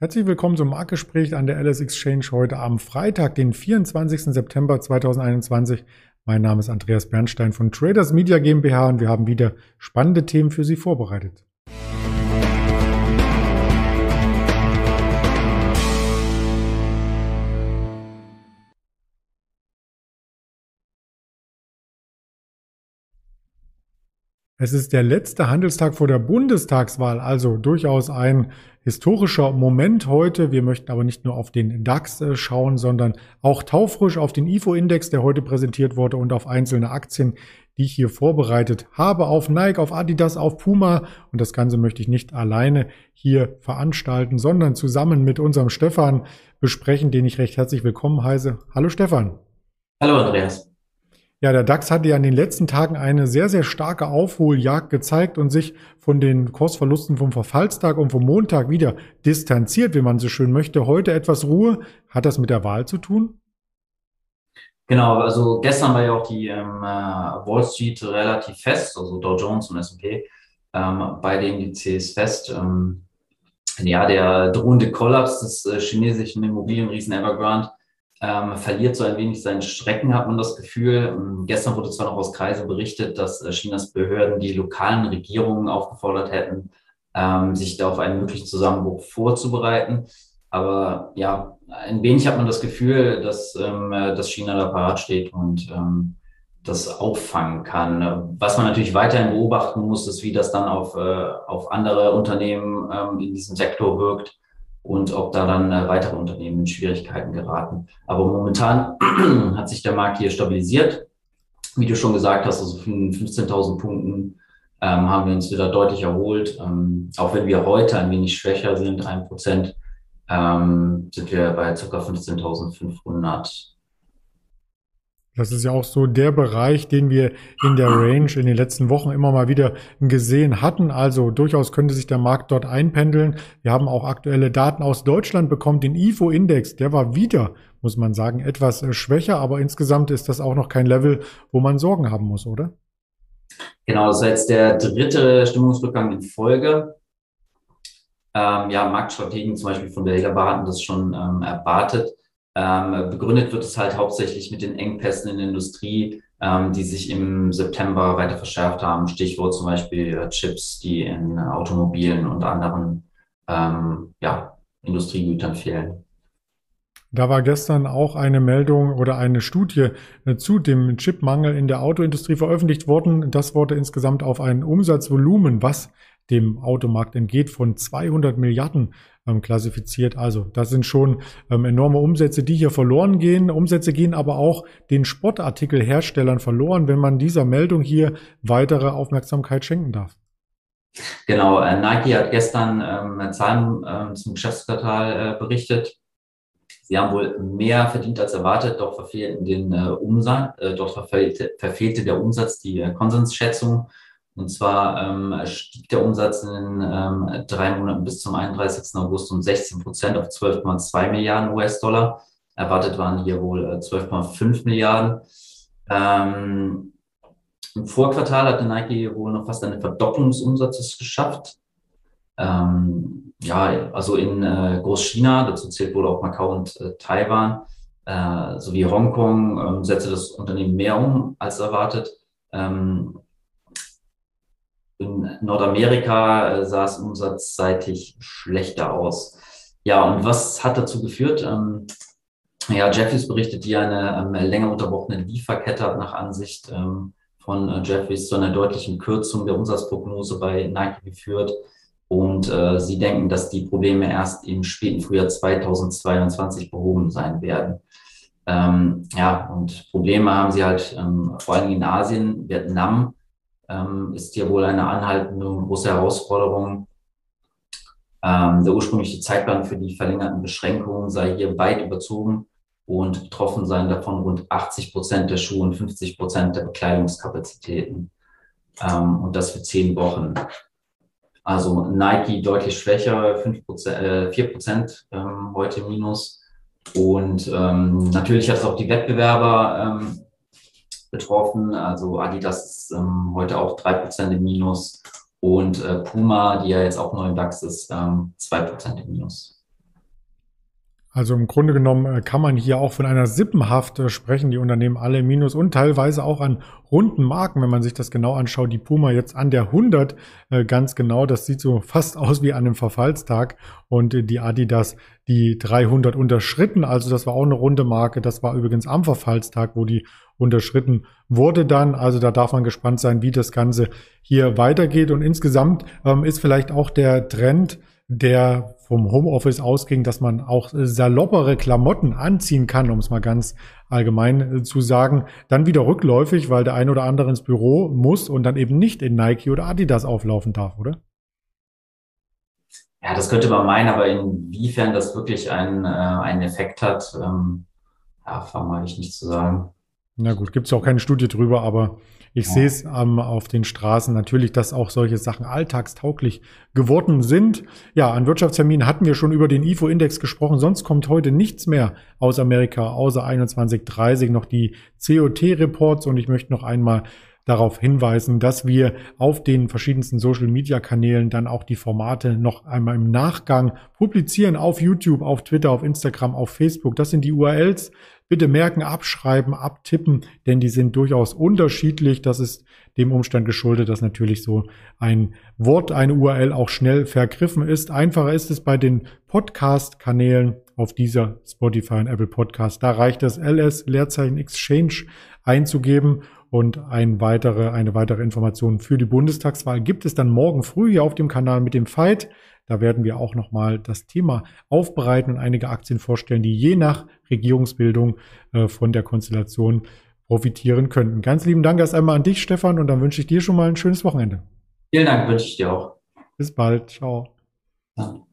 Herzlich willkommen zum Marktgespräch an der LS Exchange heute am Freitag, den 24. September 2021. Mein Name ist Andreas Bernstein von Traders Media GmbH und wir haben wieder spannende Themen für Sie vorbereitet. Es ist der letzte Handelstag vor der Bundestagswahl, also durchaus ein historischer Moment heute. Wir möchten aber nicht nur auf den DAX äh, schauen, sondern auch taufrisch auf den IFO-Index, der heute präsentiert wurde und auf einzelne Aktien, die ich hier vorbereitet habe, auf Nike, auf Adidas, auf Puma. Und das Ganze möchte ich nicht alleine hier veranstalten, sondern zusammen mit unserem Stefan besprechen, den ich recht herzlich willkommen heiße. Hallo Stefan. Hallo Andreas. Ja, der DAX hatte ja in den letzten Tagen eine sehr, sehr starke Aufholjagd gezeigt und sich von den Kursverlusten vom Verfallstag und vom Montag wieder distanziert, wie man so schön möchte. Heute etwas Ruhe. Hat das mit der Wahl zu tun? Genau, also gestern war ja auch die ähm, äh, Wall Street relativ fest, also Dow Jones und S&P, ähm, beide Indizes fest. Ähm, ja, der drohende Kollaps des äh, chinesischen Immobilienriesen Evergrande ähm, verliert so ein wenig seinen Strecken, hat man das Gefühl. Ähm, gestern wurde zwar noch aus Kreise berichtet, dass äh, Chinas Behörden die lokalen Regierungen aufgefordert hätten, ähm, sich da auf einen möglichen Zusammenbruch vorzubereiten. Aber ja, ein wenig hat man das Gefühl, dass, ähm, äh, dass China da parat steht und ähm, das auffangen kann. Was man natürlich weiterhin beobachten muss, ist, wie das dann auf, äh, auf andere Unternehmen ähm, in diesem Sektor wirkt und ob da dann äh, weitere Unternehmen in Schwierigkeiten geraten. Aber momentan hat sich der Markt hier stabilisiert. Wie du schon gesagt hast, also von 15.000 Punkten ähm, haben wir uns wieder deutlich erholt. Ähm, auch wenn wir heute ein wenig schwächer sind, ein Prozent, ähm, sind wir bei ca. 15.500 das ist ja auch so der Bereich, den wir in der Range in den letzten Wochen immer mal wieder gesehen hatten. Also durchaus könnte sich der Markt dort einpendeln. Wir haben auch aktuelle Daten aus Deutschland bekommen. Den IFO-Index, der war wieder, muss man sagen, etwas äh, schwächer, aber insgesamt ist das auch noch kein Level, wo man Sorgen haben muss, oder? Genau, das ist jetzt der dritte Stimmungsrückgang in Folge. Ähm, ja, Marktstrategen zum Beispiel von der Hillerbar hatten das schon ähm, erwartet. Ähm, begründet wird es halt hauptsächlich mit den Engpässen in der Industrie, ähm, die sich im September weiter verschärft haben. Stichwort zum Beispiel äh, Chips, die in Automobilen und anderen ähm, ja, Industriegütern fehlen. Da war gestern auch eine Meldung oder eine Studie äh, zu dem Chipmangel in der Autoindustrie veröffentlicht worden. Das wurde insgesamt auf ein Umsatzvolumen, was dem Automarkt entgeht, von 200 Milliarden ähm, klassifiziert. Also das sind schon ähm, enorme Umsätze, die hier verloren gehen. Umsätze gehen aber auch den Sportartikelherstellern verloren, wenn man dieser Meldung hier weitere Aufmerksamkeit schenken darf. Genau, äh, Nike hat gestern ähm, Zahlen äh, zum Geschäftsquartal äh, berichtet. Sie haben wohl mehr verdient als erwartet, doch verfehlten den äh, Umsatz, äh, dort verfehlte, verfehlte der Umsatz die äh, Konsensschätzung und zwar ähm, stieg der Umsatz in ähm, drei Monaten bis zum 31. August um 16 Prozent auf 12,2 Milliarden US-Dollar. Erwartet waren hier wohl äh, 12,5 Milliarden. Ähm, Im Vorquartal hatte Nike wohl noch fast eine Verdopplung des Umsatzes geschafft. Ähm, ja, also in äh, Großchina, dazu zählt wohl auch Macau und äh, Taiwan, äh, sowie Hongkong, äh, setzte das Unternehmen mehr um als erwartet. Ähm, in Nordamerika äh, sah es umsatzseitig schlechter aus. Ja, und was hat dazu geführt? Ähm, ja, Jeffries berichtet, die eine ähm, länger unterbrochene Lieferkette hat nach Ansicht ähm, von äh, Jeffries zu einer deutlichen Kürzung der Umsatzprognose bei Nike geführt. Und äh, sie denken, dass die Probleme erst im späten Frühjahr 2022 behoben sein werden. Ähm, ja, und Probleme haben sie halt ähm, vor allem in Asien, Vietnam, ähm, ist hier wohl eine anhaltende und große Herausforderung. Ähm, der ursprüngliche Zeitplan für die verlängerten Beschränkungen sei hier weit überzogen und betroffen seien davon rund 80 Prozent der Schuhe und 50 Prozent der Bekleidungskapazitäten. Ähm, und das für zehn Wochen. Also Nike deutlich schwächer, 5%, äh, 4 Prozent ähm, heute minus. Und ähm, natürlich hat es auch die Wettbewerber ähm, betroffen. Also Adidas ist ähm, heute auch drei Prozent im Minus und äh, Puma, die ja jetzt auch neu im DAX ist, ähm, zwei Prozent im Minus. Also im Grunde genommen äh, kann man hier auch von einer Sippenhaft äh, sprechen. Die Unternehmen alle Minus und teilweise auch an runden Marken, wenn man sich das genau anschaut. Die Puma jetzt an der 100 äh, ganz genau. Das sieht so fast aus wie an einem Verfallstag. Und die Adidas die 300 unterschritten. Also das war auch eine runde Marke. Das war übrigens am Verfallstag, wo die unterschritten wurde dann. Also da darf man gespannt sein, wie das Ganze hier weitergeht. Und insgesamt ähm, ist vielleicht auch der Trend, der vom Homeoffice ausging, dass man auch saloppere Klamotten anziehen kann, um es mal ganz allgemein äh, zu sagen, dann wieder rückläufig, weil der ein oder andere ins Büro muss und dann eben nicht in Nike oder Adidas auflaufen darf, oder? Ja, das könnte man meinen, aber inwiefern das wirklich einen, äh, einen Effekt hat, ähm, ja, vermag ich nicht zu sagen. Na gut, gibt es auch keine Studie drüber, aber ich ja. sehe es ähm, auf den Straßen natürlich, dass auch solche Sachen alltagstauglich geworden sind. Ja, an Wirtschaftsterminen hatten wir schon über den IFO-Index gesprochen. Sonst kommt heute nichts mehr aus Amerika, außer 21.30 noch die COT-Reports. Und ich möchte noch einmal darauf hinweisen, dass wir auf den verschiedensten Social-Media-Kanälen dann auch die Formate noch einmal im Nachgang publizieren auf YouTube, auf Twitter, auf Instagram, auf Facebook. Das sind die URLs Bitte merken, abschreiben, abtippen, denn die sind durchaus unterschiedlich. Das ist dem Umstand geschuldet, dass natürlich so ein Wort, eine URL auch schnell vergriffen ist. Einfacher ist es bei den Podcast-Kanälen auf dieser Spotify und Apple Podcast. Da reicht das LS Leerzeichen Exchange einzugeben und ein weitere, eine weitere Information für die Bundestagswahl gibt es dann morgen früh hier auf dem Kanal mit dem Fight. Da werden wir auch nochmal das Thema aufbereiten und einige Aktien vorstellen, die je nach Regierungsbildung äh, von der Konstellation profitieren könnten. Ganz lieben Dank erst einmal an dich, Stefan, und dann wünsche ich dir schon mal ein schönes Wochenende. Vielen Dank, wünsche ich dir auch. Bis bald. Ciao. Ja.